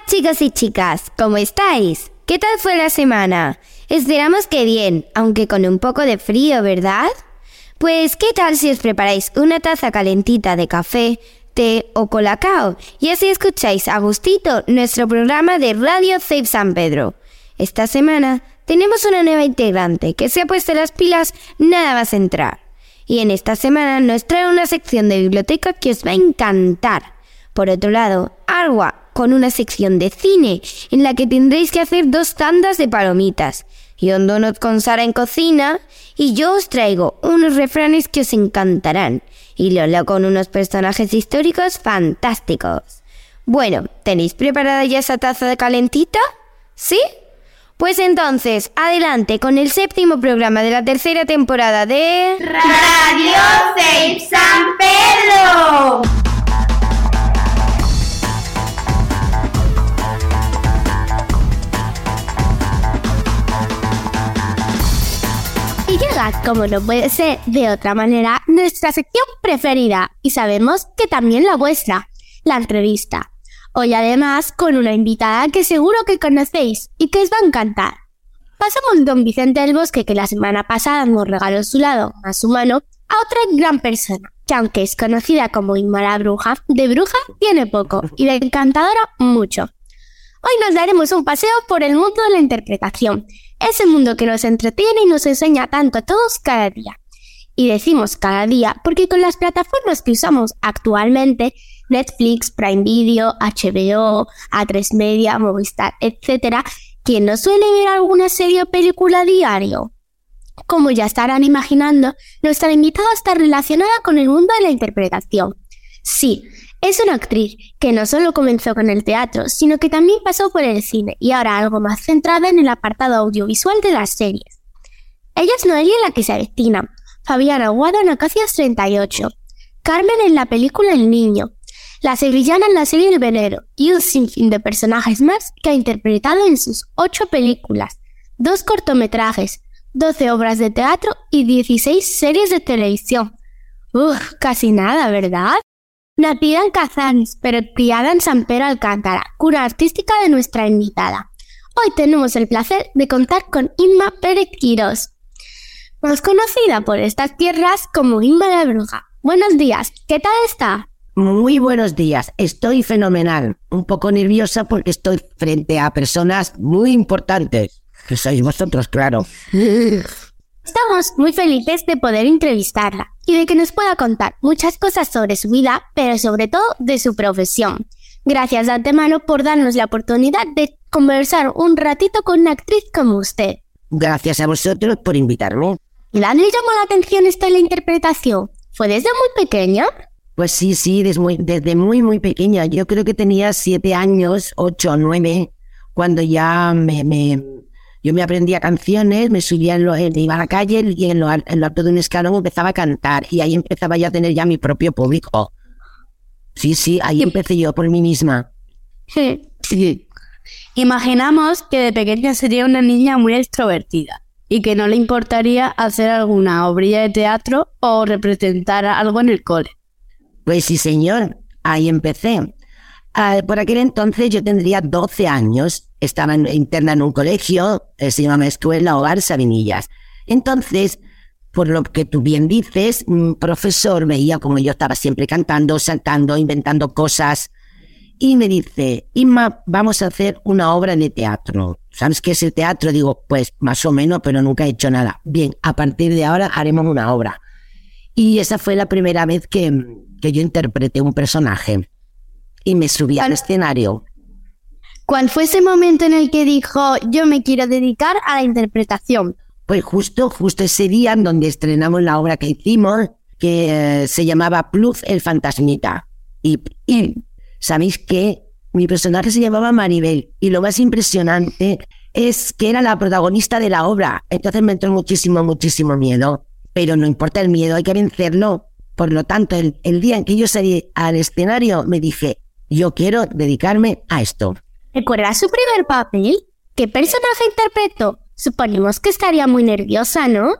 Chicos y chicas, ¿cómo estáis? ¿Qué tal fue la semana? Esperamos que bien, aunque con un poco de frío, ¿verdad? Pues, ¿qué tal si os preparáis una taza calentita de café, té o colacao y así escucháis a gustito nuestro programa de Radio Save San Pedro? Esta semana tenemos una nueva integrante que se ha puesto las pilas nada más entrar. Y en esta semana nos trae una sección de biblioteca que os va a encantar. Por otro lado, Arwa con una sección de cine en la que tendréis que hacer dos tandas de palomitas. Y Ondonot con Sara en cocina. Y yo os traigo unos refranes que os encantarán. Y Lola con unos personajes históricos fantásticos. Bueno, ¿tenéis preparada ya esa taza de calentita? ¿Sí? Pues entonces, adelante con el séptimo programa de la tercera temporada de... Radio San Pedro. Como no puede ser de otra manera, nuestra sección preferida y sabemos que también la vuestra, la entrevista. Hoy además con una invitada que seguro que conocéis y que os va a encantar. Pasamos don Vicente del Bosque que la semana pasada nos regaló su lado más humano a otra gran persona, que aunque es conocida como Inma la Bruja, de bruja tiene poco y de encantadora mucho. Hoy nos daremos un paseo por el mundo de la interpretación, ese mundo que nos entretiene y nos enseña tanto a todos cada día. Y decimos cada día porque con las plataformas que usamos actualmente, Netflix, Prime Video, HBO, A3 Media, Movistar, etc., ¿quién no suele ver alguna serie o película diario? Como ya estarán imaginando, nuestra invitada está relacionada con el mundo de la interpretación. Sí, es una actriz que no solo comenzó con el teatro, sino que también pasó por el cine y ahora algo más centrada en el apartado audiovisual de las series. Ella es Noelia la que se avecina, Fabiana Aguado en Acacias 38, Carmen en la película El Niño, la sevillana en la serie El Venero y un sinfín de personajes más que ha interpretado en sus ocho películas, dos cortometrajes, 12 obras de teatro y 16 series de televisión. Uf, casi nada, ¿verdad? Nacida en Cazares, pero criada en San Pedro Alcántara, cura artística de nuestra invitada. Hoy tenemos el placer de contar con Inma Pérez Quirós, más conocida por estas tierras como Inma la Bruja. Buenos días, ¿qué tal está? Muy buenos días, estoy fenomenal. Un poco nerviosa porque estoy frente a personas muy importantes. Que sois vosotros, claro. Estamos muy felices de poder entrevistarla y de que nos pueda contar muchas cosas sobre su vida, pero sobre todo de su profesión. Gracias de antemano por darnos la oportunidad de conversar un ratito con una actriz como usted. Gracias a vosotros por invitarme. ¿Y la le llamó la atención esta la interpretación? ¿Fue desde muy pequeña? Pues sí, sí, desde muy, desde muy, muy pequeña. Yo creo que tenía siete años, ocho o nueve, cuando ya me, me, yo me aprendía canciones, me subía en lo, en- iba a la calle y en lo, en lo alto de un escalón empezaba a cantar y ahí empezaba ya a tener ya mi propio público. Sí, sí, ahí empecé yo por mí misma. Sí. Imaginamos que de pequeña sería una niña muy extrovertida y que no le importaría hacer alguna obrilla de teatro o representar algo en el cole. Pues sí, señor, ahí empecé. Ah, por aquel entonces yo tendría 12 años, estaba interna en un colegio, eh, se llama Escuela Hogar Sabinillas. Entonces, por lo que tú bien dices, un profesor veía como yo estaba siempre cantando, saltando, inventando cosas, y me dice, Inma, vamos a hacer una obra de teatro. ¿Sabes qué es el teatro? Digo, pues más o menos, pero nunca he hecho nada. Bien, a partir de ahora haremos una obra. Y esa fue la primera vez que, que yo interpreté un personaje. Y me subí al escenario. ¿Cuál fue ese momento en el que dijo yo me quiero dedicar a la interpretación? Pues justo, justo ese día en donde estrenamos la obra que hicimos, que eh, se llamaba Pluz el Fantasmita. Y, y sabéis que mi personaje se llamaba Maribel. Y lo más impresionante es que era la protagonista de la obra. Entonces me entró muchísimo, muchísimo miedo. Pero no importa el miedo, hay que vencerlo. Por lo tanto, el, el día en que yo salí al escenario, me dije, yo quiero dedicarme a esto. ¿Recuerda su primer papel? ¿Qué personaje interpretó? Suponemos que estaría muy nerviosa, ¿no?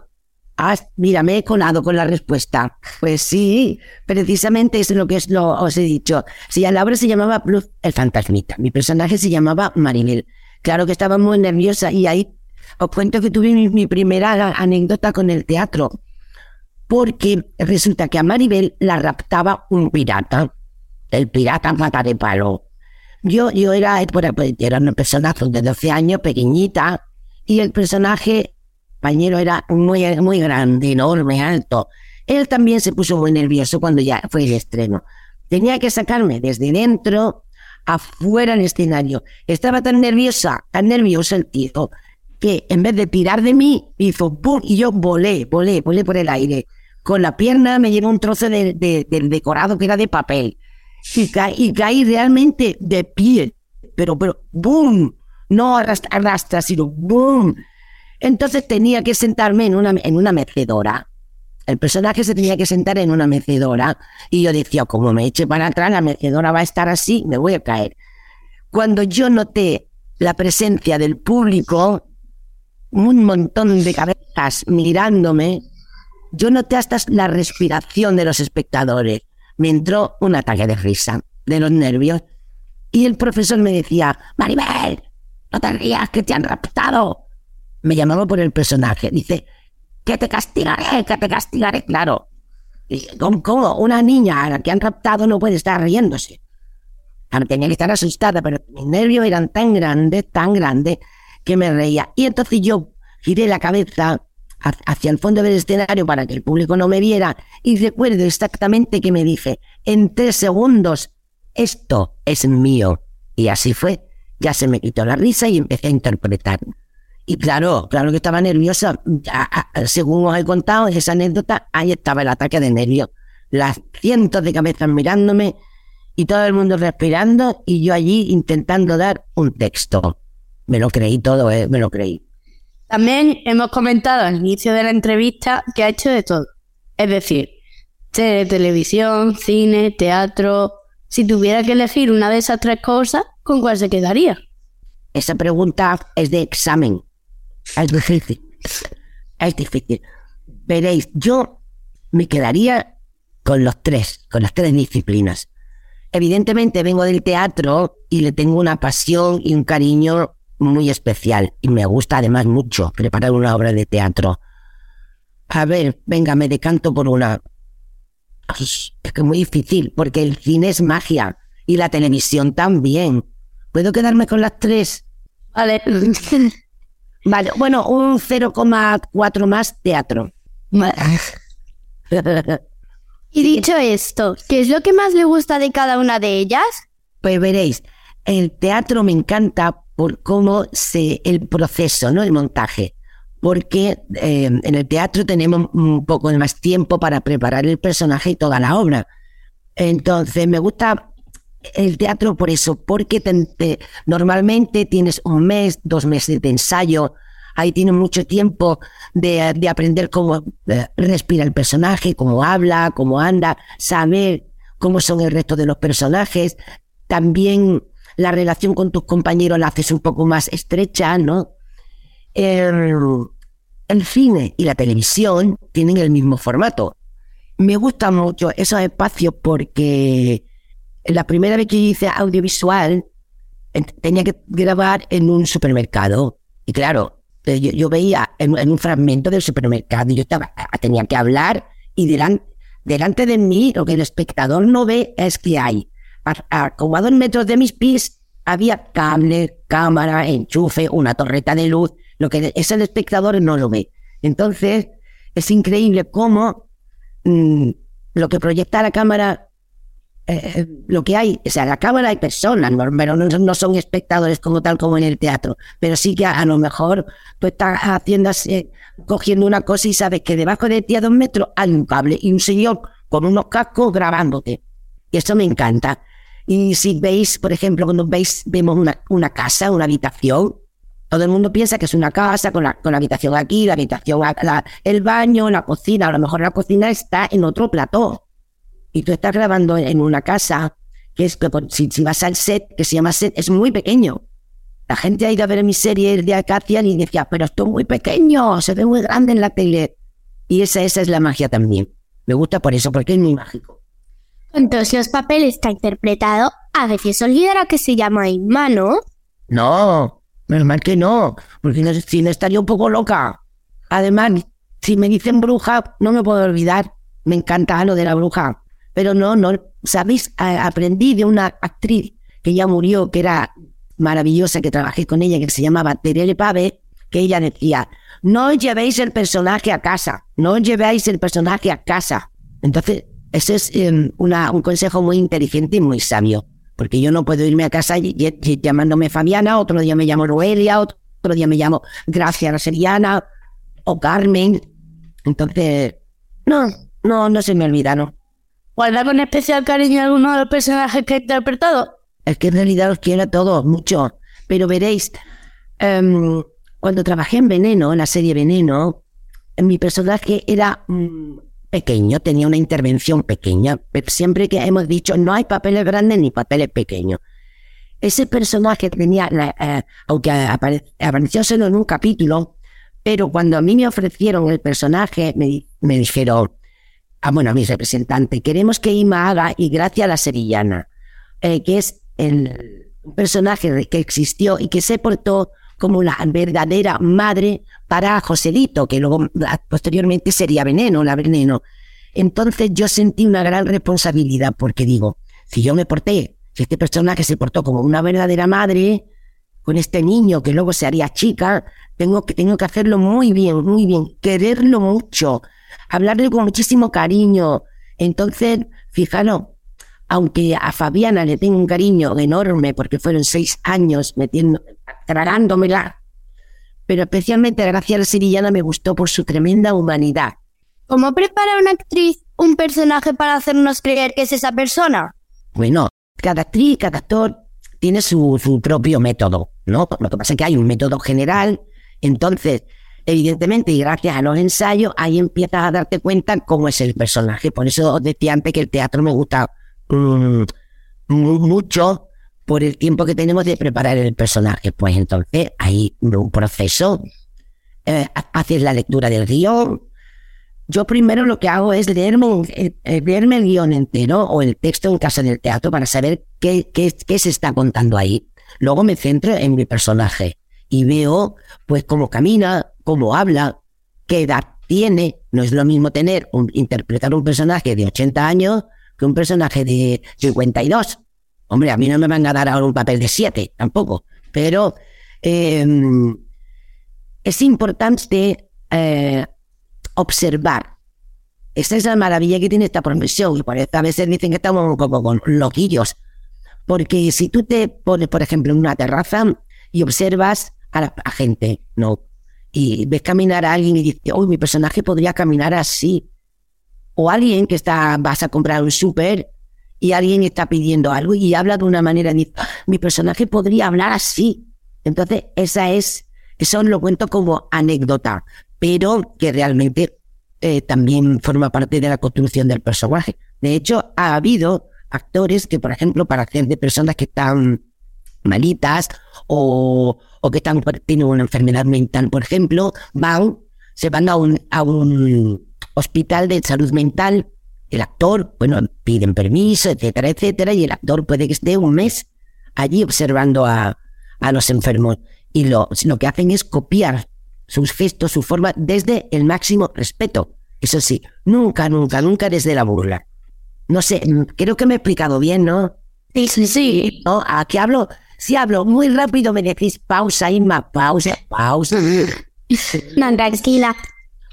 Ah, mira, me he colado con la respuesta. Pues sí, precisamente eso es lo que es lo os he dicho. Si la obra se llamaba Plus el fantasmita. Mi personaje se llamaba Maribel. Claro que estaba muy nerviosa y ahí os cuento que tuve mi, primera anécdota con el teatro. Porque resulta que a Maribel la raptaba un pirata. El pirata mata de palo. Yo, yo era, era una persona de 12 años, pequeñita, y el personaje compañero era muy, muy grande, enorme, alto. Él también se puso muy nervioso cuando ya fue el estreno. Tenía que sacarme desde dentro afuera del escenario. Estaba tan nerviosa, tan nervioso el tío, que en vez de tirar de mí, hizo ¡pum! y yo volé, volé, volé por el aire. Con la pierna me llevó un trozo de, del decorado que era de papel. Y, y caí realmente de pie. Pero, pero, ¡boom! No arrastra, arrastra sino ¡boom! Entonces tenía que sentarme en una, en una mecedora. El personaje se tenía que sentar en una mecedora y yo decía, como me eche para atrás, la mecedora va a estar así, me voy a caer. Cuando yo noté la presencia del público, un montón de cabezas mirándome, yo noté hasta la respiración de los espectadores. Me entró un ataque de risa, de los nervios. Y el profesor me decía, Maribel, no te rías que te han raptado me llamaba por el personaje. Dice, que te castigaré, que te castigaré, claro. ¿Cómo, una niña a la que han raptado no puede estar riéndose? tenía que estar asustada, pero mis nervios eran tan grandes, tan grandes, que me reía. Y entonces yo giré la cabeza hacia el fondo del escenario para que el público no me viera y recuerdo exactamente que me dije, en tres segundos, esto es mío. Y así fue. Ya se me quitó la risa y empecé a interpretar. Y claro, claro que estaba nerviosa. Según os he contado esa anécdota, ahí estaba el ataque de nervios. Las cientos de cabezas mirándome y todo el mundo respirando y yo allí intentando dar un texto. Me lo creí todo, ¿eh? me lo creí. También hemos comentado al inicio de la entrevista que ha hecho de todo. Es decir, televisión, cine, teatro. Si tuviera que elegir una de esas tres cosas, ¿con cuál se quedaría? Esa pregunta es de examen. Es difícil. Es difícil. Veréis, yo me quedaría con los tres, con las tres disciplinas. Evidentemente vengo del teatro y le tengo una pasión y un cariño muy especial. Y me gusta además mucho preparar una obra de teatro. A ver, venga, me decanto por una. Es que es muy difícil, porque el cine es magia y la televisión también. ¿Puedo quedarme con las tres? Vale. Vale, bueno, un 0,4 más teatro. y dicho esto, ¿qué es lo que más le gusta de cada una de ellas? Pues veréis, el teatro me encanta por cómo se el proceso, ¿no? El montaje. Porque eh, en el teatro tenemos un poco más tiempo para preparar el personaje y toda la obra. Entonces me gusta el teatro por eso, porque normalmente tienes un mes, dos meses de ensayo, ahí tienes mucho tiempo de, de aprender cómo eh, respira el personaje, cómo habla, cómo anda, saber cómo son el resto de los personajes, también la relación con tus compañeros la haces un poco más estrecha, ¿no? El, cine y la televisión tienen el mismo formato. Me gusta mucho esos espacios porque la primera vez que hice audiovisual tenía que grabar en un supermercado. Y claro, eh, yo, veía en, un fragmento del supermercado y yo estaba, tenía que hablar y delante, delante de mí lo que el espectador no ve es que hay, como a dos metros de mis pies, había cable, cámara, enchufe, una torreta de luz, lo que es el espectador no lo ve. Entonces, es increíble cómo mm, lo que proyecta la cámara eh, lo que hay, o sea, la cámara hay personas, pero no, son espectadores como tal como en el teatro, pero sí que a, lo mejor tú estás haciendo cogiendo una cosa y sabes que debajo de ti a dos metros hay un cable y un señor con unos cascos grabándote. Y eso me encanta. Y si veis, por ejemplo, cuando veis, vemos una, una casa, una habitación, todo el mundo piensa que es una casa con la, con la habitación aquí, la habitación, el baño, la cocina. A lo mejor la cocina está en otro plató y tú estás grabando en una casa, que es que si, vas al set, que se llama set, es muy pequeño. La gente ha ido a ver mi serie de Acacia y decía, pero esto es muy pequeño, se ve muy grande en la tele. Y esa, esa es la magia también. Me gusta por eso, porque es muy mágico. Todos los papeles ha interpretado, a veces olvidará que se llama Inma, ¿no? No, normal que no, porque si no estaría un poco loca. Además, si me dicen bruja, no me puedo olvidar. Me encanta lo de la bruja. Pero no, no, ¿sabéis? Aprendí de una actriz que ya murió, que era maravillosa, que trabajé con ella, que se llamaba Terele Pave, que ella decía, no llevéis el personaje a casa, no llevéis el personaje a casa. Entonces, ese es eh, una- un consejo muy inteligente y muy sabio, porque yo no puedo irme a casa y- y- y llamándome Fabiana, otro día me llamo Noelia, otro, otro día me llamo Gracia Seriana o Carmen. Entonces, no, no, no se me olvidaron. ¿Guarda con especial cariño alguno de los personajes que ha interpretado? Es que en realidad os quiero a todos mucho. Pero veréis, em, cuando trabajé en Veneno, en la serie Veneno, mi personaje era mm, pequeño, tenía una intervención pequeña. Pe- Siempre que hemos dicho, no hay papeles grandes ni papeles pequeños. Ese personaje tenía, eh, aunque apare- apareció solo en un capítulo, pero cuando a mí me ofrecieron el personaje, me, me dijeron, ah, bueno, a mi representante, queremos que Ima haga y gracias a la sevillana eh, que es el personaje que existió y que se portó como la verdadera madre para Joselito, que luego ah, posteriormente sería Veneno, la Veneno. Entonces yo sentí una gran responsabilidad porque digo, si yo me porté, si este personaje se portó como una verdadera madre, con este niño que luego se haría chica, tengo que, tengo que hacerlo muy bien, muy bien, quererlo mucho, hablarle con muchísimo cariño. Entonces, fijaros, aunque a Fabiana le tengo un cariño enorme porque fueron seis años metiendo, tragándomela, pero especialmente a Graciela Sirillana me gustó por su tremenda humanidad. ¿Cómo prepara una actriz un personaje para hacernos creer que es esa persona? Bueno, cada actriz, cada actor tiene su, su propio método, ¿no? Lo que pasa es que hay un método general, entonces, evidentemente, y gracias a los ensayos, ahí empiezas a darte cuenta cómo es el personaje. Por eso os decía antes que el teatro me gusta mm, mu- mucho por el tiempo que tenemos de preparar el personaje. Pues entonces, hay un proceso. Eh, ha- haces la lectura del guion, yo primero lo que hago es leerme, eh, eh, leerme el guion entero o el texto en casa del teatro para saber qué, qué, qué se está contando ahí. Luego me centro en mi personaje y veo pues cómo camina, cómo habla, qué edad tiene. No es lo mismo tener un, interpretar un personaje de 80 años que un personaje de 52. Hombre, a mí no me van a dar ahora un papel de 7 tampoco. Pero em, es importante eh, observar. Esa es la maravilla que tiene esta profesión y por eso a veces dicen que estamos poco con loquillos. Porque si tú te pones, por ejemplo, en una terraza y observas a a gente, ¿no? Y ves caminar a alguien y dices, uy, mi personaje podría caminar así. O alguien que está, vas a comprar un súper y alguien está pidiendo algo y habla de una manera, "Ah, mi personaje podría hablar así. Entonces, esa es, eso lo cuento como anécdota pero que realmente eh, también forma parte de la construcción del personaje. De hecho, ha habido actores que, por ejemplo, para hacer de personas que están malitas o, o que están, tienen una enfermedad mental, por ejemplo, van, se van a un, a un hospital de salud mental. El actor, bueno, piden permiso, etcétera, etcétera, y el actor puede que esté un mes allí observando a, a los enfermos. Y lo, lo que hacen es copiar sus gestos, su forma, desde el máximo respeto. Eso sí, nunca, nunca, nunca desde la burla. No sé, mm, creo que me he explicado bien, ¿no? Sí, sí, sí. ¿No? Aquí hablo, si hablo muy rápido me decís pausa, Inma, pausa, pausa. No, tranquila.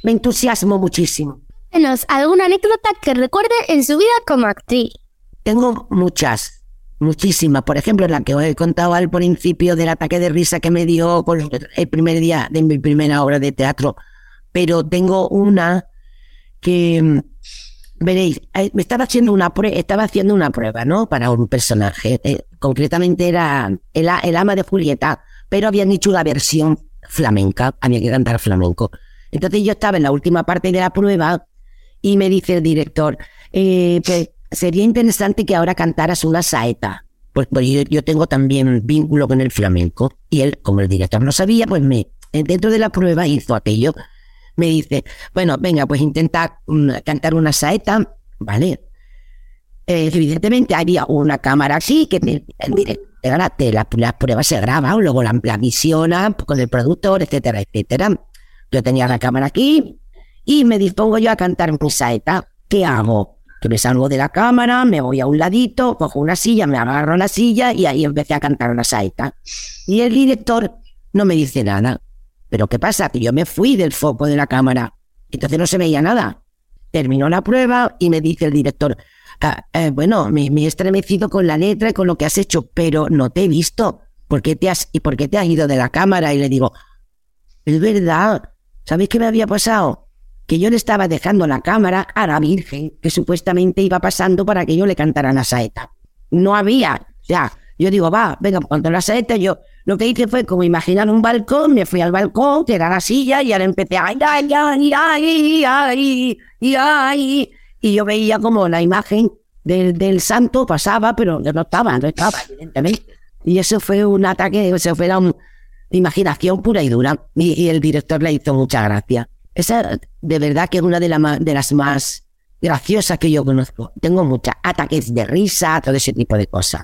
Me entusiasmo muchísimo. Denos alguna anécdota que recuerde en su vida como actriz. Tengo muchas, muchísimas. Por ejemplo, la que os he contado al principio del ataque de risa que me dio con el primer día de mi primera obra de teatro. Pero tengo una que mm, veréis, eh, me estaba haciendo una prueba, estaba haciendo una prueba, ¿no? Para un personaje. Eh, concretamente era el, el ama de Julieta, pero habían hecho una versión flamenca, había que cantar flamenco. Entonces yo estaba en la última parte de la prueba y me dice el director, eh, pues sería interesante que ahora cantaras una saeta. Pues, pues yo, yo tengo también vínculo con el flamenco. Y él, como el director no sabía, pues me, dentro de la prueba hizo aquello. me dice, bueno, venga, pues intenta mm, cantar una saeta, ¿vale? Eh, evidentemente había una cámara así que te, el director la, la, la prueba se graba, luego la, la visiona con el productor, etcétera, etcétera. Yo tenía la cámara aquí y me dispongo yo a cantar mi saeta. ¿Qué hago? Que me salgo de la cámara, me voy a un ladito, cojo una silla, me agarro a la silla y ahí empecé a cantar una saeta. Y el director no me dice nada. Pero ¿qué pasa? Que yo me fui del foco de la cámara. Entonces no se veía nada. Terminó la prueba y me dice el director, ah, eh, bueno, me, me, he estremecido con la letra y con lo que has hecho, pero no te he visto. ¿Por te has, ¿Y por qué te has ido de la cámara? Y le digo, es verdad. ¿Sabéis qué me había pasado? Que yo le estaba dejando la cámara a la Virgen, que supuestamente iba pasando para que yo le cantara la saeta. No había. Sea, yo digo, va, venga, cuando la saeta, yo lo que hice fue como imaginar un balcón, me fui al balcón, que era la silla, y ahora empecé, ay, ay, ay, ay, ay, ay, ay, y yo veía como la imagen del, del santo pasaba, pero no estaba, no estaba, evidentemente. Y eso fue un ataque, eso fue una imaginación pura y dura. Y, y el director le hizo mucha gracia. Esa, de verdad, que es una de, la, de las más graciosas que yo conozco. Tengo muchos ataques de risa, todo ese tipo de cosas.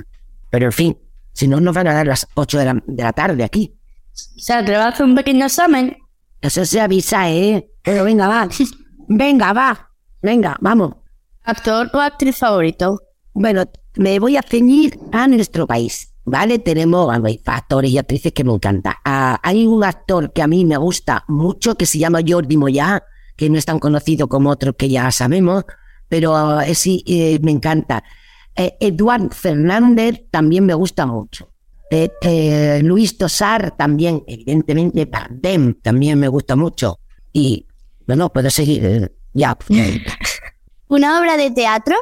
Pero en fin, si no, nos van a dar las 8 de la, de la tarde aquí. O sea, te va a hacer un pequeño examen. Eso se avisa, ¿eh? Pero venga, va. Venga, va. Venga, vamos. ¿Actor o actriz favorito? Bueno, me voy a ceñir a nuestro país, ¿vale? Tenemos hay actores y actrices que me encantan. Ah, hay un actor que a mí me gusta mucho que se llama Jordi Moya, que no es tan conocido como otros que ya sabemos, pero eh, sí, eh, me encanta. Eh, Eduard Fernández también me gusta mucho. Eh, Luis Tosar también, evidentemente, Bardem también me gusta mucho. Y, bueno, puedo seguir. ya. ¿Una obra de teatro?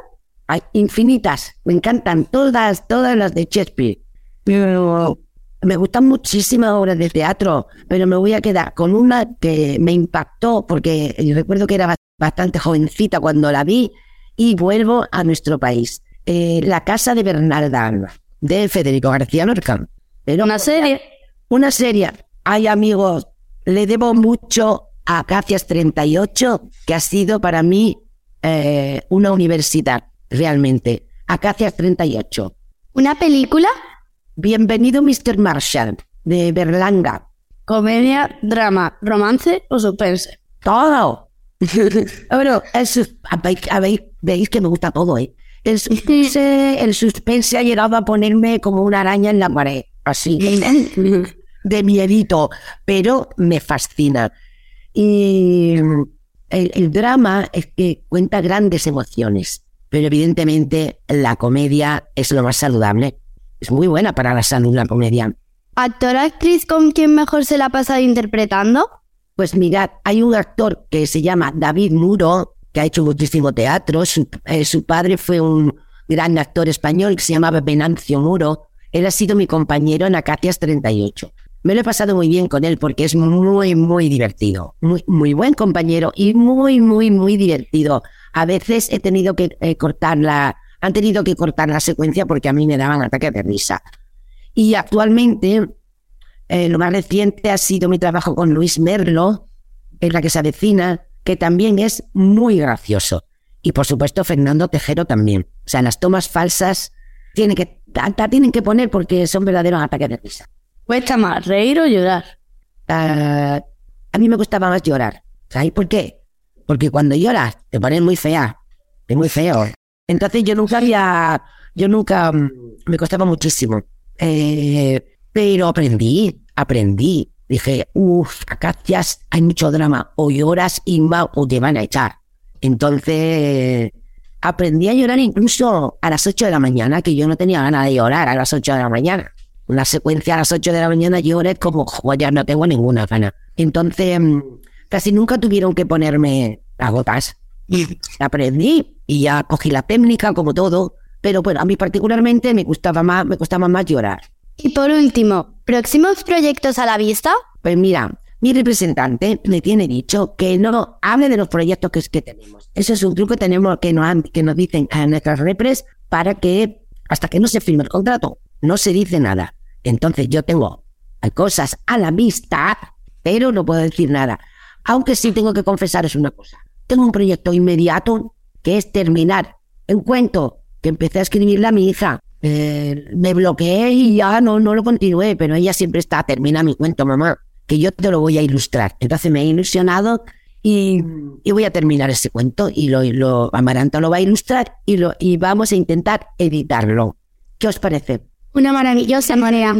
Hay infinitas. Me encantan todas, todas las de Shakespeare. Pero me gustan muchísimas obras de teatro, pero me voy a quedar con una que me impactó porque yo recuerdo que era bastante jovencita cuando la vi y vuelvo a nuestro país. Eh, la casa de Bernarda Alba, de Federico García Lorca. Pero una serie. Una serie. Ay, amigos, le debo mucho a Acacias 38, que ha sido para mí eh, una universidad, realmente. Acacias 38. ¿Una película? Bienvenido, Mr. Marshall, de Berlanga. ¿Comedia, drama, romance o suspense? Todo. bueno, eso, veis, veis que me gusta todo, ¿eh? El suspense, el suspense ha llegado a ponerme como una araña en la pared, así, de miedito, pero me fascina. Y el, el, drama es que cuenta grandes emociones, pero evidentemente la comedia es lo más saludable. Es muy buena para la salud la comedia. ¿Actor actriz con quien mejor se la ha pasado interpretando? Pues mirad, hay un actor que se llama David Muro, que ha hecho muchísimo teatro. Su, eh, su, padre fue un gran actor español que se llamaba Venancio Muro. Él ha sido mi compañero en Acacias 38. Me lo he pasado muy bien con él porque es muy, muy divertido. Muy, muy buen compañero y muy, muy, muy divertido. A veces he tenido que eh, cortar la, han tenido que cortar la secuencia porque a mí me daban ataques de risa. Y actualmente, eh, lo más reciente ha sido mi trabajo con Luis Merlo, en la que se avecina, que también es muy gracioso. Y por supuesto Fernando Tejero también. O sea, las tomas falsas tienen que, la tienen que poner porque son verdaderos ataques de risa. ¿Cuesta más reír o llorar? Uh, a mí me gustaba más llorar. ¿Sabes por qué? Porque cuando lloras te pones muy fea. Es muy feo. Entonces yo nunca había, yo nunca, me costaba muchísimo. Eh, pero aprendí, aprendí. Dije, uff, acacias, hay mucho drama, o lloras y va, o te van a echar. Entonces, aprendí a llorar incluso a las 8 de la mañana, que yo no tenía ganas de llorar a las 8 de la mañana. Una secuencia a las 8 de la mañana lloré como, joder, no tengo ninguna gana. Entonces, casi nunca tuvieron que ponerme las gotas. Aprendí y ya cogí la técnica como todo, pero bueno, a mí particularmente me gustaba más, me costaba más llorar. Y por último, ¿próximos proyectos a la vista? Pues mira, mi representante me tiene dicho que no hable de los proyectos que, que tenemos. Ese es un truco que tenemos que nos, que nos dicen a nuestras repres para que hasta que no se firme el contrato no se dice nada. Entonces yo tengo cosas a la vista, pero no puedo decir nada. Aunque sí tengo que confesaros una cosa. Tengo un proyecto inmediato que es terminar un cuento que empecé a escribirle a mi hija. Eh, me bloqueé y ya no, no lo continué, pero ella siempre está, termina mi cuento, mamá, que yo te lo voy a ilustrar. Entonces me he ilusionado y, y voy a terminar ese cuento y lo, lo Amaranta lo va a ilustrar y, lo, y vamos a intentar editarlo. ¿Qué os parece? Una maravillosa manera.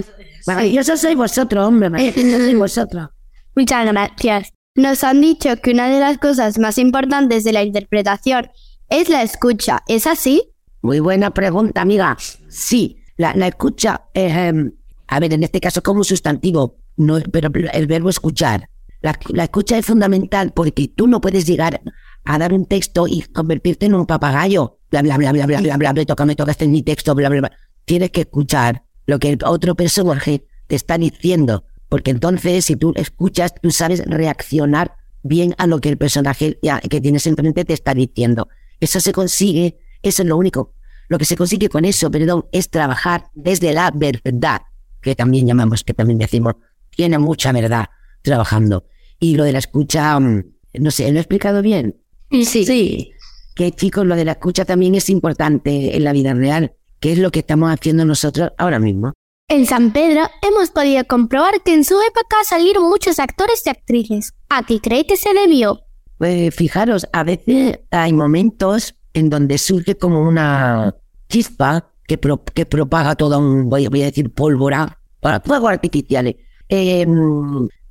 Maravilloso sois vosotros, hombre, maravilloso sois vosotros. Muchas gracias. Nos han dicho que una de las cosas más importantes de la interpretación es la escucha. ¿Es así? Muy buena pregunta, amiga. Sí, la, escucha, eh, a ver, en este caso como un sustantivo, no, pero el verbo escuchar. La, la escucha es fundamental porque tú no puedes llegar a dar un texto y convertirte en un papagayo. Bla, bla, bla, bla, bla, bla, bla, me toca, me toca, este es mi texto, bla, bla, bla. Tienes que escuchar lo que el otro personaje te está diciendo. Porque entonces, si tú escuchas, tú sabes reaccionar bien a lo que el personaje que tienes enfrente te está diciendo. Eso se consigue, eso es lo único. Lo que se consigue con eso, perdón, es trabajar desde la verdad, que también llamamos, que también decimos, tiene mucha verdad trabajando. Y lo de la escucha, mm, no sé, ¿lo he explicado bien? Sí. sí. Que chicos, lo de la escucha también es importante en la vida real, que es lo que estamos haciendo nosotros ahora mismo. En San Pedro hemos podido comprobar que en su época salieron muchos actores y actrices. ¿A qué cree que se debió? Pues fijaros, a veces hay momentos en donde surge como una chispa que, pro- que propaga toda un, voy, voy a decir, pólvora, para fuegos artificiales. Eh,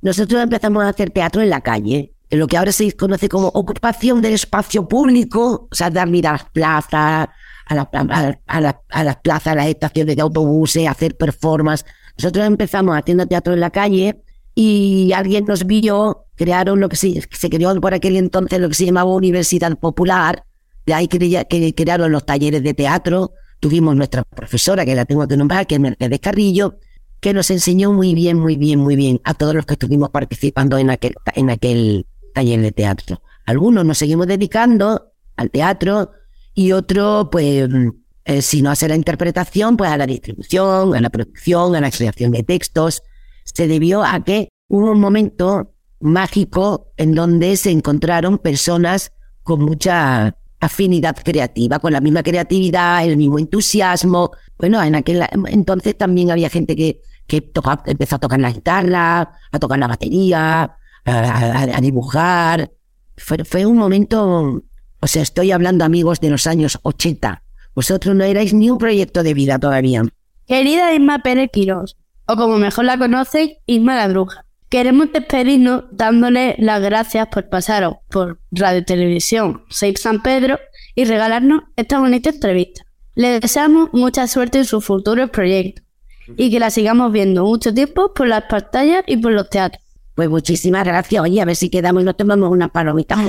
nosotros empezamos a hacer teatro en la calle, en lo que ahora se conoce como ocupación del espacio público, o sea, dar vida a las plazas, a, la- a- a la- a las plazas, a las estaciones de autobuses, hacer performance. Nosotros empezamos haciendo teatro en la calle y alguien nos vio, crearon lo que se, creó por aquel entonces lo que se llamaba Universidad Popular, de ahí crearon los talleres de teatro, tuvimos nuestra profesora, que la tengo que nombrar, que es Mercedes Carrillo, que nos enseñó muy bien, muy bien, muy bien a todos los que estuvimos participando en aquel, en aquel taller de teatro. Algunos nos seguimos dedicando al teatro y otros, pues, mm, eh, si no hacer la interpretación, pues a la distribución, a la producción, a la creación de textos. Se debió a que hubo un momento mágico en donde se encontraron personas con mucha afinidad creativa, con la misma creatividad, el mismo entusiasmo. Bueno, en aquel entonces también había gente que, que empezó a tocar la guitarra, a tocar la batería, a, a- a dibujar. Fue, fue un momento, o sea, estoy hablando amigos de los años 80. Vosotros no erais ni un proyecto de vida todavía. Querida Isma Pérez Quirós, o como mejor la conocen, Isma la Bruja. Queremos despedirnos dándole las gracias por pasaros por Radio Televisión 6 San Pedro y regalarnos esta bonita entrevista. Le deseamos mucha suerte en sus futuros proyectos y que la sigamos viendo mucho tiempo por las pantallas y por los teatros. Pues muchísimas gracias. Oye, a ver si quedamos y nos tomamos unas palomitas.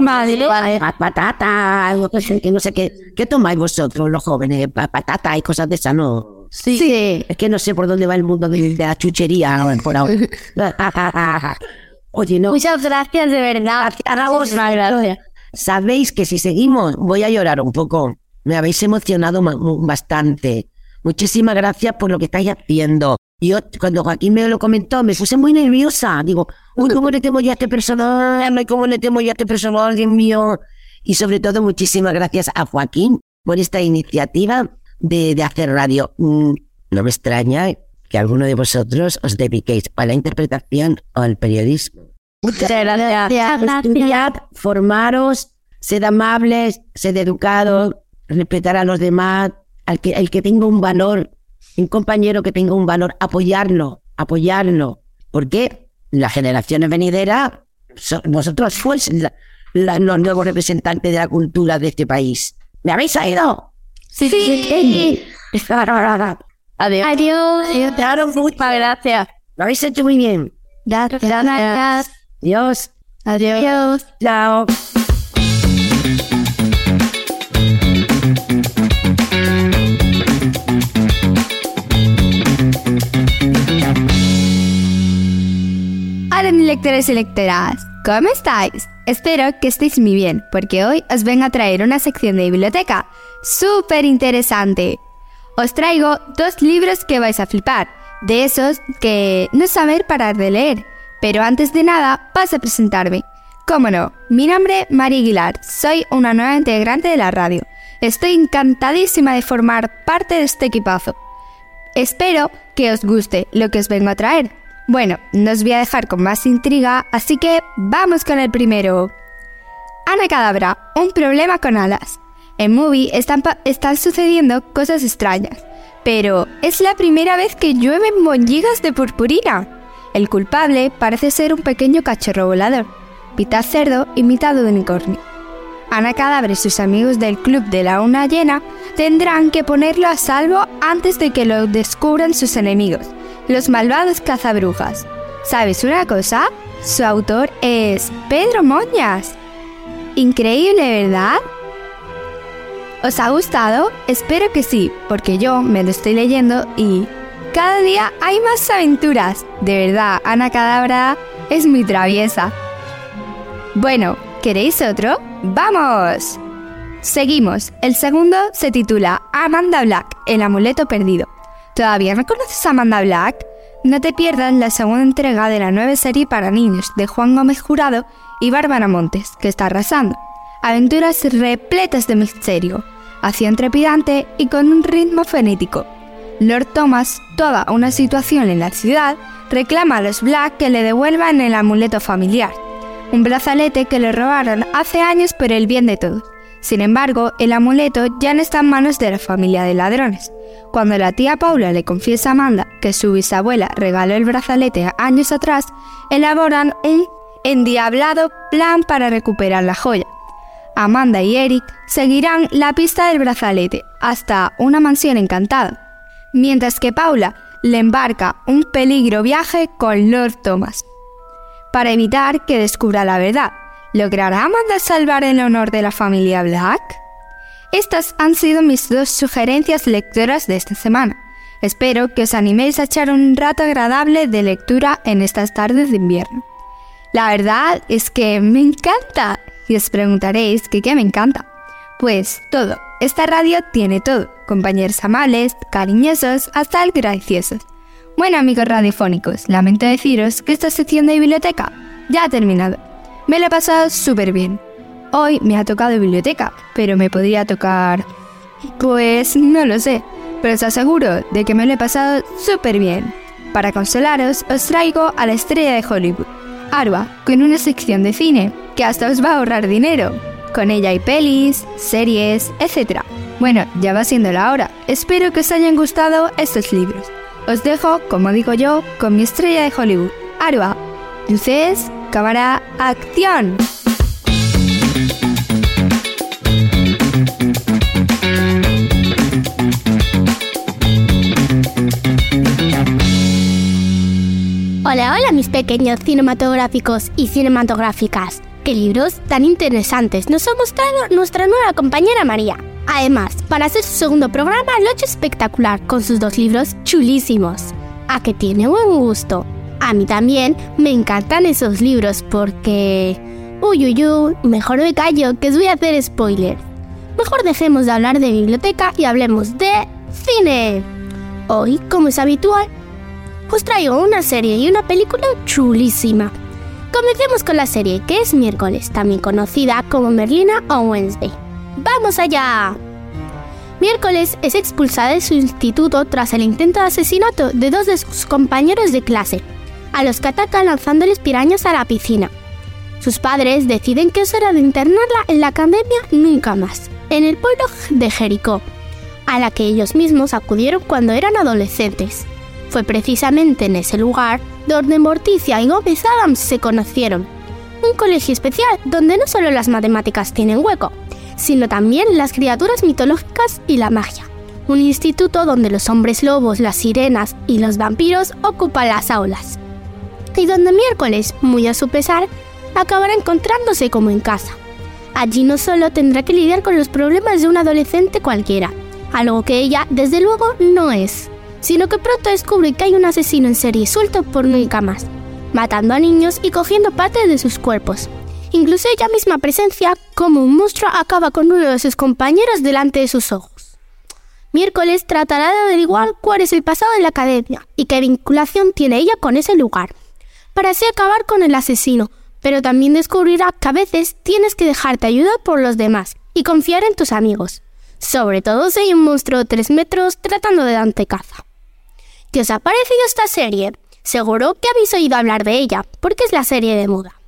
Vale, Pa- Patata, algo que, no sé qué. ¿Qué tomáis vosotros, los jóvenes? Pa- Patata y cosas de esas, ¿no? Sí. Es que no sé por dónde va el mundo de, de la chuchería por ahora. Oye, no. Muchas gracias de verdad. a vos. Sabéis que si seguimos, voy a llorar un poco. Me habéis emocionado bastante. Muchísimas gracias por lo que estáis haciendo. Yo, cuando Joaquín me lo comentó, me puse muy nerviosa. Digo, uy, ¿cómo le temo ya a este personaje? ¿Cómo le temo ya a este personaje, Dios mío? Y sobre todo, muchísimas gracias a Joaquín por esta iniciativa de, de hacer radio. Mm, no me extraña que alguno de vosotros os dediquéis a la interpretación o al periodismo. Muchas gracias. Estudiad, formaros, sed amables, sed educados, respetar a los demás, al que, el que tenga un valor, un compañero que tenga un valor, apoyarlo, apoyarlo. Porque las generaciones venideras, so- vosotros sois la- la- los nuevos representantes de la cultura de este país. ¿Me habéis oído? Sí. sí. Adiós. Adiós. Claro, mucho. Muchas gracias. Lo habéis hecho muy bien. Gracias. Gracias. Dios. Adiós. Chao. Lectores y lectoras, ¿cómo estáis? Espero que estéis muy bien, porque hoy os vengo a traer una sección de biblioteca súper interesante. Os traigo dos libros que vais a flipar, de esos que no saber parar de leer, Pero antes de nada, paso a presentarme. Cómo no, mi nombre es María Aguilar, soy una nueva integrante de la radio. Estoy encantadísima de formar parte de este equipazo. Espero que os guste lo que os vengo a traer. Bueno, no os voy a dejar con más intriga, así que vamos con el primero. Ana Cadabra, un problema con alas. En Movie están, están sucediendo cosas extrañas, pero es la primera vez que llueven molligas de purpurina. El culpable parece ser un pequeño cachorro volador, mitad cerdo y mitad unicornio. Ana Cadabra y sus amigos del Club de la Una Llena tendrán que ponerlo a salvo antes de que lo descubran sus enemigos, los malvados cazabrujas. ¿Sabes una cosa? Su autor es Pedro Moñas. Increíble, ¿verdad? ¿Os ha gustado? Espero que sí, porque yo me lo estoy leyendo y cada día hay más aventuras. De verdad, Ana Cadabra es muy traviesa. Bueno, ¿queréis otro? ¡Vamos! Seguimos. El segundo se titula Amanda Black, el amuleto perdido. ¿Todavía no conoces a Amanda Black? No te pierdas la segunda entrega de la nueva serie para niños de Juan Gómez Jurado y Bárbara Montes, que está arrasando. Aventuras repletas de misterio, acción trepidante y con un ritmo frenético. Lord Thomas, toda una situación en la ciudad, reclama a los Black que le devuelvan el amuleto familiar, un brazalete que le robaron hace años por el bien de todos. Sin embargo, el amuleto ya no está en manos de la familia de ladrones. Cuando la tía Paula le confiesa a Amanda que su bisabuela regaló el brazalete años atrás, elaboran un endiablado plan para recuperar la joya. Amanda y Eric seguirán la pista del brazalete hasta una mansión encantada, mientras que Paula le embarca un peligro viaje con Lord Thomas. Para evitar que descubra la verdad, ¿logrará Amanda salvar el honor de la familia Black? Estas han sido mis dos sugerencias lectoras de esta semana. Espero que os animéis a echar un rato agradable de lectura en estas tardes de invierno. La verdad es que me encanta. Y os preguntaréis que qué me encanta. Pues todo. Esta radio tiene todo. Compañeros amables, cariñosos, hasta el graciosos. Bueno amigos radiofónicos, lamento deciros que esta sección de biblioteca ya ha terminado. Me la he pasado súper bien. Hoy me ha tocado biblioteca, pero me podría tocar... Pues no lo sé, pero os aseguro de que me lo he pasado súper bien. Para consolaros, os traigo a la estrella de Hollywood, Arba, con una sección de cine que hasta os va a ahorrar dinero. Con ella hay pelis, series, etc. Bueno, ya va siendo la hora. Espero que os hayan gustado estos libros. Os dejo, como digo yo, con mi estrella de Hollywood, Arba. Luces, cámara, acción. Hola, hola mis pequeños cinematográficos y cinematográficas. Qué libros tan interesantes nos ha mostrado nuestra nueva compañera María. Además, para hacer su segundo programa lo ha hecho espectacular con sus dos libros chulísimos. A que tiene buen gusto. A mí también me encantan esos libros porque... Uy, uy, uy, mejor me callo que os voy a hacer spoiler. Mejor dejemos de hablar de biblioteca y hablemos de cine. Hoy, como es habitual, os traigo una serie y una película chulísima. Comencemos con la serie, que es miércoles, también conocida como Merlina o Wednesday. ¡Vamos allá! Miércoles es expulsada de su instituto tras el intento de asesinato de dos de sus compañeros de clase, a los que atacan lanzándoles pirañas a la piscina. Sus padres deciden que es hora de internarla en la academia nunca más, en el pueblo de Jericó, a la que ellos mismos acudieron cuando eran adolescentes. Fue precisamente en ese lugar donde Morticia y Gómez Adams se conocieron. Un colegio especial donde no solo las matemáticas tienen hueco, sino también las criaturas mitológicas y la magia. Un instituto donde los hombres lobos, las sirenas y los vampiros ocupan las aulas. Y donde miércoles, muy a su pesar, acabará encontrándose como en casa. Allí no solo tendrá que lidiar con los problemas de un adolescente cualquiera, algo que ella desde luego no es, sino que pronto descubre que hay un asesino en serie suelto por nunca más, matando a niños y cogiendo parte de sus cuerpos. Incluso ella misma presencia como un monstruo acaba con uno de sus compañeros delante de sus ojos. Miércoles tratará de averiguar cuál es el pasado de la academia y qué vinculación tiene ella con ese lugar. para así acabar con el asesino, pero también descubrirás que a veces tienes que dejarte ayudar por los demás y confiar en tus amigos, sobre todo si hay un monstruo de 3 metros tratando de darte caza. ¿Qué os ha parecido esta serie? Seguro que habéis oído hablar de ella, porque es la serie de moda.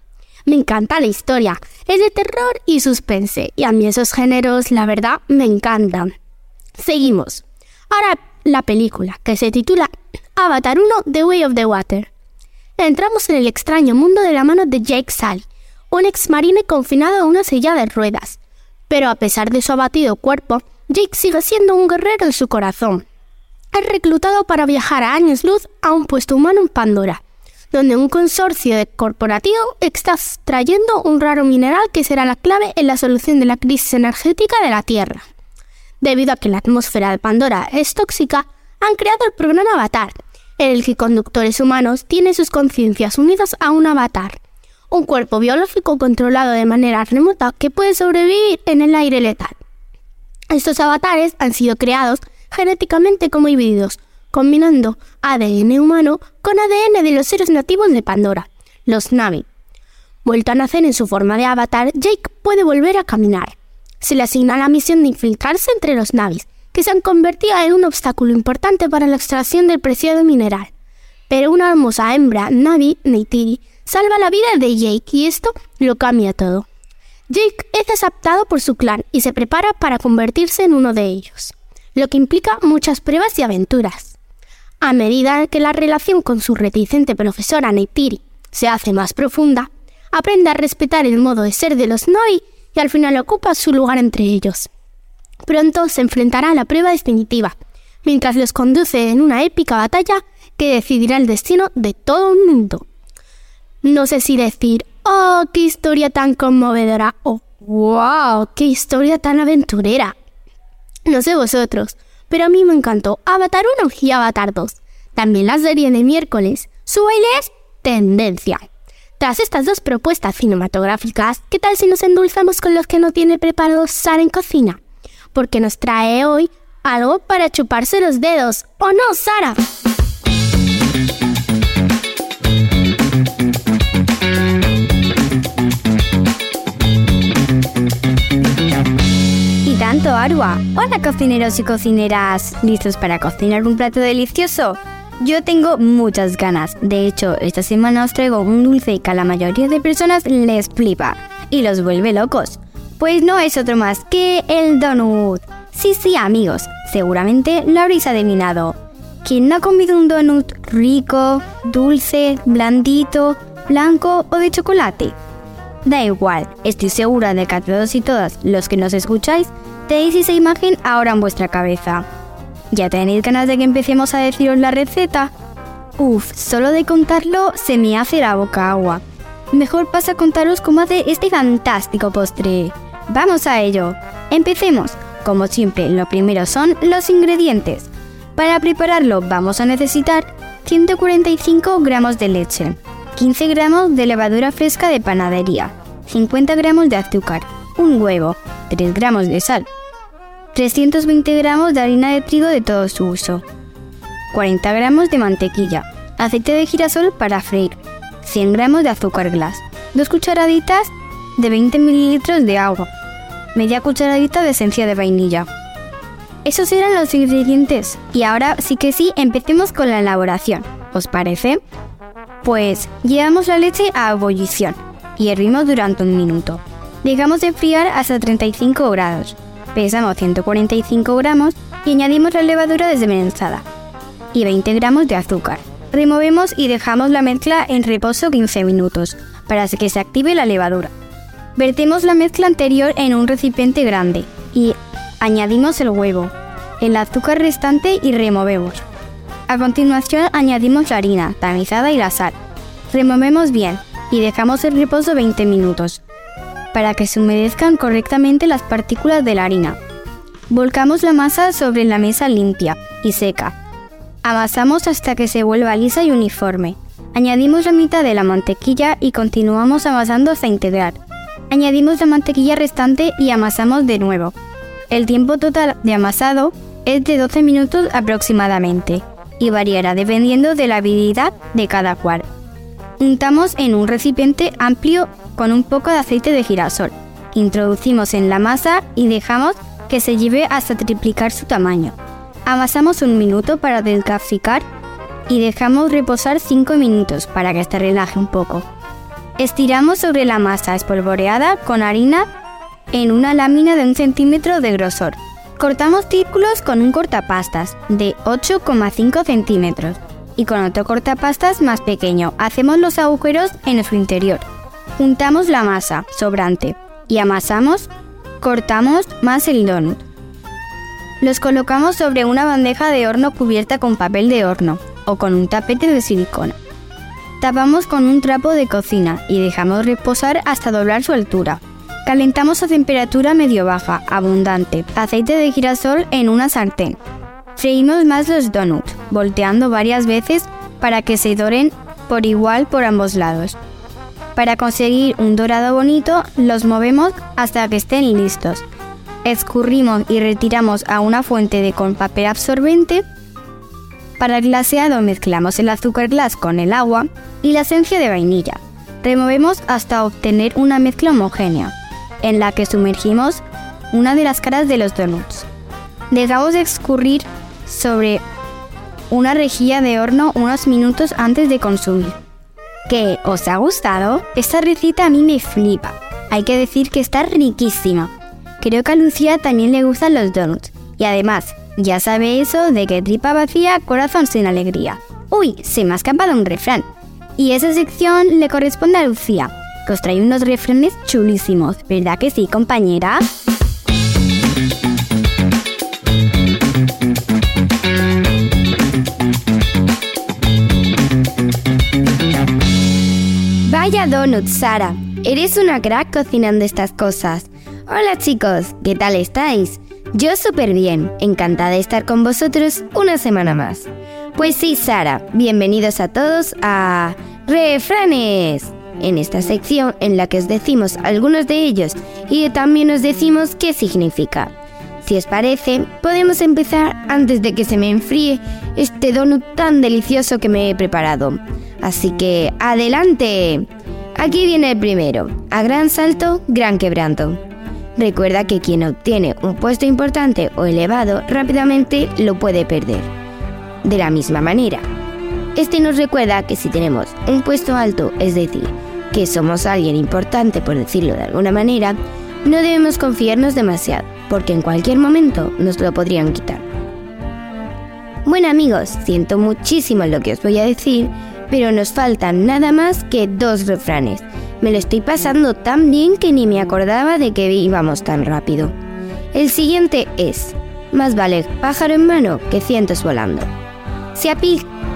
Me encanta la historia, es de terror y suspense, y a mí esos géneros, la verdad, me encantan. Seguimos. Ahora la película, que se titula Avatar 1 The Way of the Water. Entramos en el extraño mundo de la mano de Jake Sully, un ex marine confinado a una silla de ruedas. Pero a pesar de su abatido cuerpo, Jake sigue siendo un guerrero en su corazón. Es reclutado para viajar a años luz a un puesto humano en Pandora, donde un consorcio corporativo está extrayendo un raro mineral que será la clave en la solución de la crisis energética de la Tierra. Debido a que la atmósfera de Pandora es tóxica, han creado el programa Avatar, en el que conductores humanos tienen sus conciencias unidas a un avatar, un cuerpo biológico controlado de manera remota que puede sobrevivir en el aire letal. Estos avatares han sido creados genéticamente como híbridos, combinando ADN humano con ADN de los seres nativos de Pandora, los Navi. Vuelto a nacer en su forma de avatar, Jake puede volver a caminar. Se le asigna la misión de infiltrarse entre los Navis, que se han convertido en un obstáculo importante para la extracción del preciado mineral. Pero una hermosa hembra, Navi, Neytiri, salva la vida de Jake y esto lo cambia todo. Jake es aceptado por su clan y se prepara para convertirse en uno de ellos lo que implica muchas pruebas y aventuras. A medida que la relación con su reticente profesora Neytiri se hace más profunda, aprende a respetar el modo de ser de los Noi y al final ocupa su lugar entre ellos. Pronto se enfrentará a la prueba definitiva, mientras los conduce en una épica batalla que decidirá el destino de todo un mundo. No sé si decir, oh, qué historia tan conmovedora, o wow, qué historia tan aventurera. No sé vosotros, pero a mí me encantó Avatar 1 y Avatar 2. También la serie de miércoles. Su baile es tendencia. Tras estas dos propuestas cinematográficas, ¿qué tal si nos endulzamos con los que no tiene preparado Sara en cocina? Porque nos trae hoy algo para chuparse los dedos. ¿O no, Sara? Tanto, Arua. Hola cocineros y cocineras. ¿Listos para cocinar un plato delicioso? Yo tengo muchas ganas. De hecho, esta semana os traigo un dulce que a la mayoría de personas les flipa y los vuelve locos. Pues no es otro más que el donut. Sí, sí, amigos, seguramente lo habréis adivinado. ¿Quién no ha comido un donut rico, dulce, blandito, blanco o de chocolate? Da igual, estoy segura de que a todos y todas los que nos escucháis tenéis esa imagen ahora en vuestra cabeza. ¿Ya tenéis ganas de que empecemos a deciros la receta? Uf, solo de contarlo se me hace la boca agua. Mejor pasa a contaros cómo hace este fantástico postre. Vamos a ello. Empecemos. Como siempre, lo primero son los ingredientes. Para prepararlo vamos a necesitar 145 gramos de leche, 15 gramos de levadura fresca de panadería, 50 gramos de azúcar, un huevo, 3 gramos de sal, 320 gramos de harina de trigo de todo su uso, 40 gramos de mantequilla, aceite de girasol para freír, 100 gramos de azúcar glass, 2 cucharaditas de 20 mililitros de agua, media cucharadita de esencia de vainilla. Esos eran los ingredientes y ahora sí que sí empecemos con la elaboración. ¿Os parece? Pues llevamos la leche a ebullición y hervimos durante un minuto. Dejamos de enfriar hasta 35 grados pesamos 145 gramos y añadimos la levadura desmenuzada y 20 gramos de azúcar. Removemos y dejamos la mezcla en reposo 15 minutos para que se active la levadura. Vertemos la mezcla anterior en un recipiente grande y añadimos el huevo, el azúcar restante y removemos. A continuación añadimos la harina tamizada y la sal. Removemos bien y dejamos el reposo 20 minutos para que se humedezcan correctamente las partículas de la harina. Volcamos la masa sobre la mesa limpia y seca. Amasamos hasta que se vuelva lisa y uniforme. Añadimos la mitad de la mantequilla y continuamos amasando hasta integrar. Añadimos la mantequilla restante y amasamos de nuevo. El tiempo total de amasado es de 12 minutos aproximadamente y variará dependiendo de la habilidad de cada cual. Untamos en un recipiente amplio con un poco de aceite de girasol. Introducimos en la masa y dejamos que se lleve hasta triplicar su tamaño. Amasamos un minuto para desgasificar y dejamos reposar 5 minutos para que se relaje un poco. Estiramos sobre la masa espolvoreada con harina en una lámina de un centímetro de grosor. Cortamos círculos con un cortapastas de 8,5 centímetros y con otro cortapastas más pequeño hacemos los agujeros en su interior. Juntamos la masa sobrante y amasamos, cortamos más el donut. Los colocamos sobre una bandeja de horno cubierta con papel de horno o con un tapete de silicona. Tapamos con un trapo de cocina y dejamos reposar hasta doblar su altura. Calentamos a temperatura medio baja, abundante, aceite de girasol en una sartén. Freímos más los donuts, volteando varias veces para que se doren por igual por ambos lados. Para conseguir un dorado bonito, los movemos hasta que estén listos. Escurrimos y retiramos a una fuente de con papel absorbente. Para el glaseado mezclamos el azúcar glass con el agua y la esencia de vainilla. Removemos hasta obtener una mezcla homogénea, en la que sumergimos una de las caras de los donuts. Dejamos de escurrir sobre una rejilla de horno unos minutos antes de consumir. ¿Qué? ¿Os ha gustado? Esta receta a mí me flipa. Hay que decir que está riquísima. Creo que a Lucía también le gustan los donuts. Y además, ya sabe eso de que tripa vacía, corazón sin alegría. Uy, se me ha escapado un refrán. Y esa sección le corresponde a Lucía, que os trae unos refranes chulísimos, ¿verdad que sí, compañera? Vaya donut, Sara. Eres una crack cocinando estas cosas. Hola chicos, ¿qué tal estáis? Yo súper bien, encantada de estar con vosotros una semana más. Pues sí, Sara, bienvenidos a todos a Refranes. En esta sección en la que os decimos algunos de ellos y también os decimos qué significa. Si os parece, podemos empezar antes de que se me enfríe este donut tan delicioso que me he preparado. Así que, adelante. Aquí viene el primero. A gran salto, gran quebranto. Recuerda que quien obtiene un puesto importante o elevado rápidamente lo puede perder. De la misma manera, este nos recuerda que si tenemos un puesto alto, es decir, que somos alguien importante por decirlo de alguna manera, no debemos confiarnos demasiado, porque en cualquier momento nos lo podrían quitar. Bueno amigos, siento muchísimo lo que os voy a decir, pero nos faltan nada más que dos refranes. Me lo estoy pasando tan bien que ni me acordaba de que íbamos tan rápido. El siguiente es, más vale pájaro en mano que cientos volando. Se,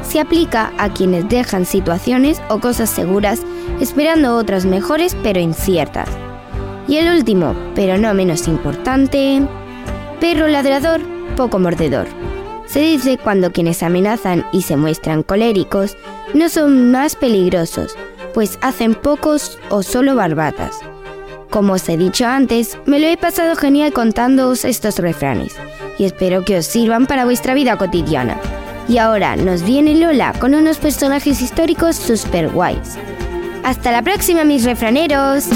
se aplica a quienes dejan situaciones o cosas seguras esperando otras mejores pero inciertas. Y el último, pero no menos importante, perro ladrador, poco mordedor. Se dice cuando quienes amenazan y se muestran coléricos no son más peligrosos, pues hacen pocos o solo barbatas. Como os he dicho antes, me lo he pasado genial contándoos estos refranes y espero que os sirvan para vuestra vida cotidiana. Y ahora nos viene Lola con unos personajes históricos super guays. Hasta la próxima mis refraneros.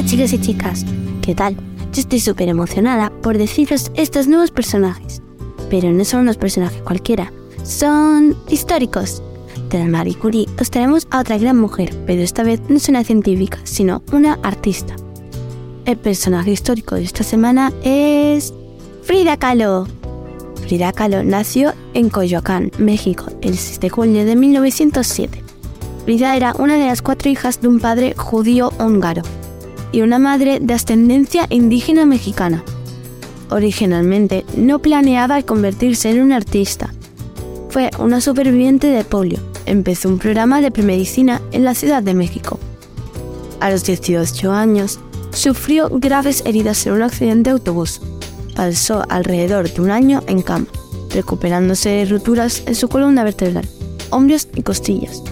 Hola chicos y chicas, ¿qué tal? Yo estoy súper emocionada por deciros estos nuevos personajes. Pero no son unos personajes cualquiera, son históricos. La Marie Curie os traemos a otra gran mujer, pero esta vez no es una científica, sino una artista. El personaje histórico de esta semana es Frida Kahlo. Frida Kahlo nació en Coyoacán, México, el 6 de junio de 1907. Frida era una de las cuatro hijas de un padre judío húngaro y una madre de ascendencia indígena mexicana. Originalmente no planeaba convertirse en una artista. Fue una superviviente de polio. Empezó un programa de premedicina en la Ciudad de México. A los 18 años, sufrió graves heridas en un accidente de autobús. Pasó alrededor de un año en cama, recuperándose de rupturas en su columna vertebral, hombros y costillas,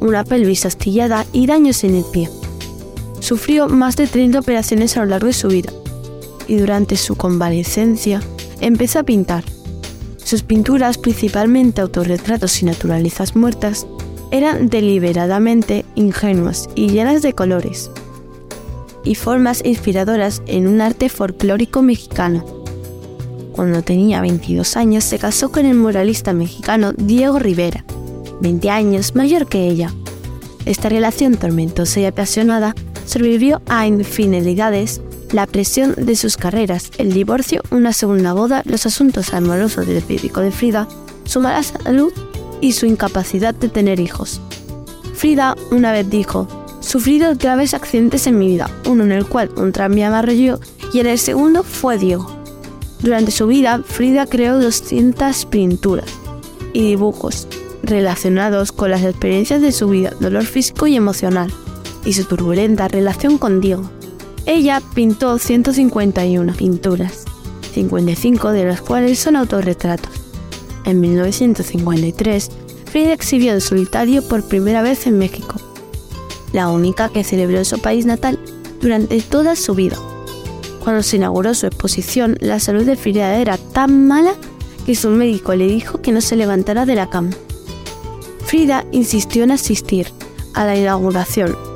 una pelvis astillada y daños en el pie. Sufrió más de 30 operaciones a lo largo de su vida y durante su convalecencia empezó a pintar. Sus pinturas, principalmente autorretratos y naturalizas muertas, eran deliberadamente ingenuas y llenas de colores y formas inspiradoras en un arte folclórico mexicano. Cuando tenía 22 años se casó con el muralista mexicano Diego Rivera, 20 años mayor que ella. Esta relación tormentosa y apasionada sobrevivió a infidelidades, la presión de sus carreras, el divorcio, una segunda boda, los asuntos amorosos del físico de Frida, su mala salud y su incapacidad de tener hijos. Frida una vez dijo, sufrido graves accidentes en mi vida, uno en el cual un tranvía me arrolló y en el segundo fue Diego. Durante su vida, Frida creó 200 pinturas y dibujos relacionados con las experiencias de su vida, dolor físico y emocional, y su turbulenta relación con Diego. Ella pintó 151 pinturas, 55 de las cuales son autorretratos. En 1953, Frida exhibió en solitario por primera vez en México, la única que celebró en su país natal durante toda su vida. Cuando se inauguró su exposición, la salud de Frida era tan mala que su médico le dijo que no se levantara de la cama. Frida insistió en asistir a la inauguración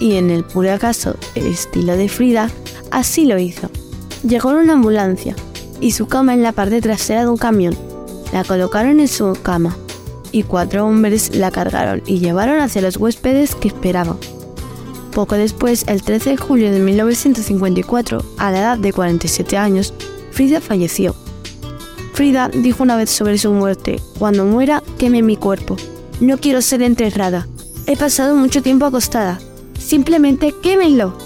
y en el puro acaso el estilo de Frida así lo hizo. Llegó en una ambulancia y su cama en la parte trasera de un camión. La colocaron en su cama y cuatro hombres la cargaron y llevaron hacia los huéspedes que esperaban. Poco después, el 13 de julio de 1954, a la edad de 47 años, Frida falleció. Frida dijo una vez sobre su muerte, cuando muera, queme mi cuerpo. No quiero ser enterrada. He pasado mucho tiempo acostada. Simplemente quémenlo.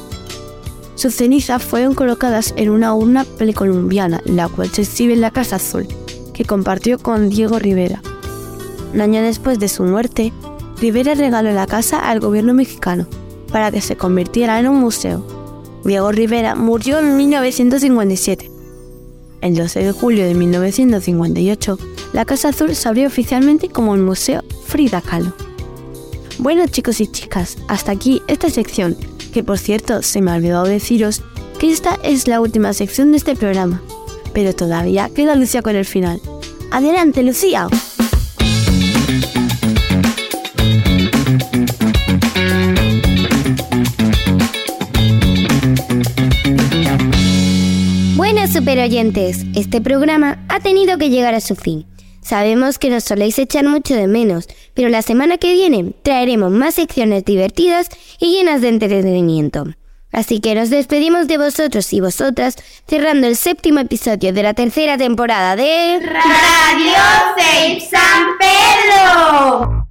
Sus cenizas fueron colocadas en una urna precolombiana, la cual se exhibe en la Casa Azul, que compartió con Diego Rivera. Un año después de su muerte, Rivera regaló la casa al gobierno mexicano para que se convirtiera en un museo. Diego Rivera murió en 1957. El 12 de julio de 1958, la Casa Azul se abrió oficialmente como el Museo Frida Kahlo. Bueno chicos y chicas, hasta aquí esta sección, que por cierto se me ha olvidado deciros que esta es la última sección de este programa, pero todavía queda Lucía con el final. Adelante Lucía. Bueno, superoyentes, este programa ha tenido que llegar a su fin. Sabemos que nos soléis echar mucho de menos, pero la semana que viene traeremos más secciones divertidas y llenas de entretenimiento. Así que nos despedimos de vosotros y vosotras cerrando el séptimo episodio de la tercera temporada de Radio San Pedro.